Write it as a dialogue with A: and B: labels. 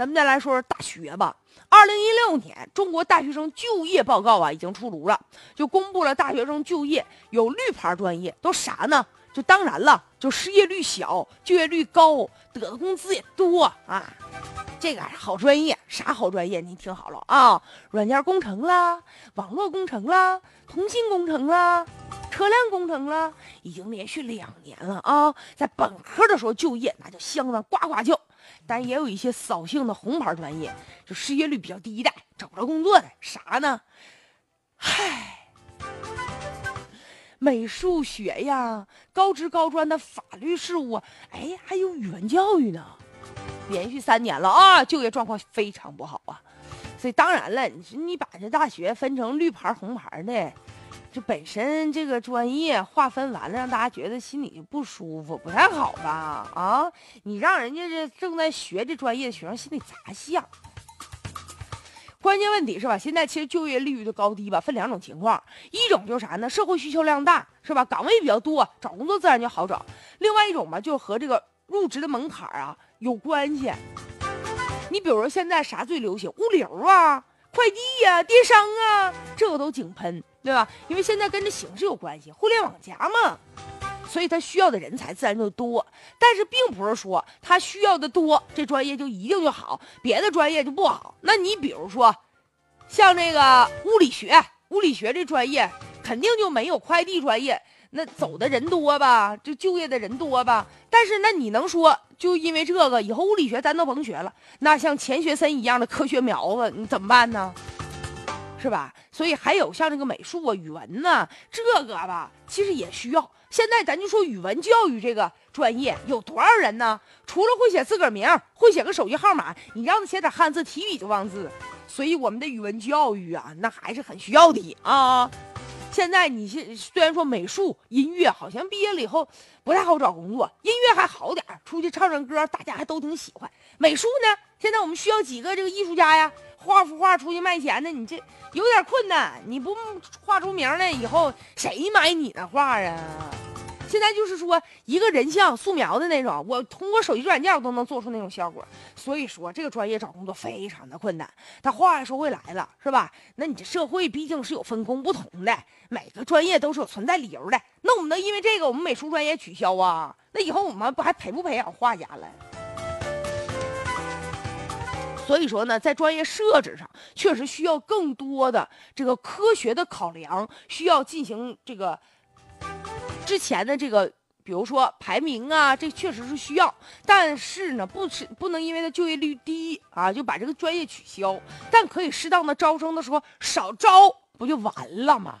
A: 咱们再来说说大学吧。二零一六年中国大学生就业报告啊已经出炉了，就公布了大学生就业有绿牌专业都啥呢？就当然了，就失业率小，就业率高，得的工资也多啊。这个好专业，啥好专业？你听好了啊，软件工程啦，网络工程啦，通信工程啦，车辆工程了，已经连续两年了啊。在本科的时候就业，那就相当呱呱叫。但也有一些扫兴的红牌专业，就失业率比较低的，找不着工作的，啥呢？嗨，美术学呀，高职高专的法律事务，哎，还有语文教育呢。连续三年了啊，就业状况非常不好啊。所以当然了，你你把这大学分成绿牌红牌的。这本身这个专业划分完了，让大家觉得心里就不舒服，不太好吧？啊，你让人家这正在学这专业的学生心里咋想？关键问题是吧？现在其实就业率的高低吧，分两种情况，一种就是啥呢？社会需求量大，是吧？岗位比较多，找工作自然就好找。另外一种吧，就和这个入职的门槛啊有关系。你比如说现在啥最流行？物流啊。快递呀，电商啊，这个都井喷，对吧？因为现在跟着形势有关系，互联网加嘛，所以他需要的人才自然就多。但是并不是说他需要的多，这专业就一定就好，别的专业就不好。那你比如说，像这个物理学，物理学这专业肯定就没有快递专业。那走的人多吧，就就业的人多吧。但是那你能说就因为这个以后物理学咱都甭学了？那像钱学森一样的科学苗子，你怎么办呢？是吧？所以还有像这个美术啊、语文呢，这个吧，其实也需要。现在咱就说语文教育这个专业有多少人呢？除了会写自个儿名，会写个手机号码，你让他写点汉字，提笔就忘字。所以我们的语文教育啊，那还是很需要的啊。现在你现虽然说美术、音乐好像毕业了以后不太好找工作，音乐还好点出去唱唱歌，大家还都挺喜欢。美术呢，现在我们需要几个这个艺术家呀，画幅画出去卖钱的，你这有点困难。你不画出名来，以后谁买你的画啊？现在就是说，一个人像素描的那种，我通过手机软件我都能做出那种效果。所以说，这个专业找工作非常的困难。他话又说回来了，是吧？那你这社会毕竟是有分工不同的，每个专业都是有存在理由的。那我们能因为这个我们美术专业取消啊？那以后我们不还培不培养画家了？所以说呢，在专业设置上，确实需要更多的这个科学的考量，需要进行这个。之前的这个，比如说排名啊，这确实是需要，但是呢，不是不能因为他就业率低啊，就把这个专业取消，但可以适当的招生的时候少招，不就完了吗？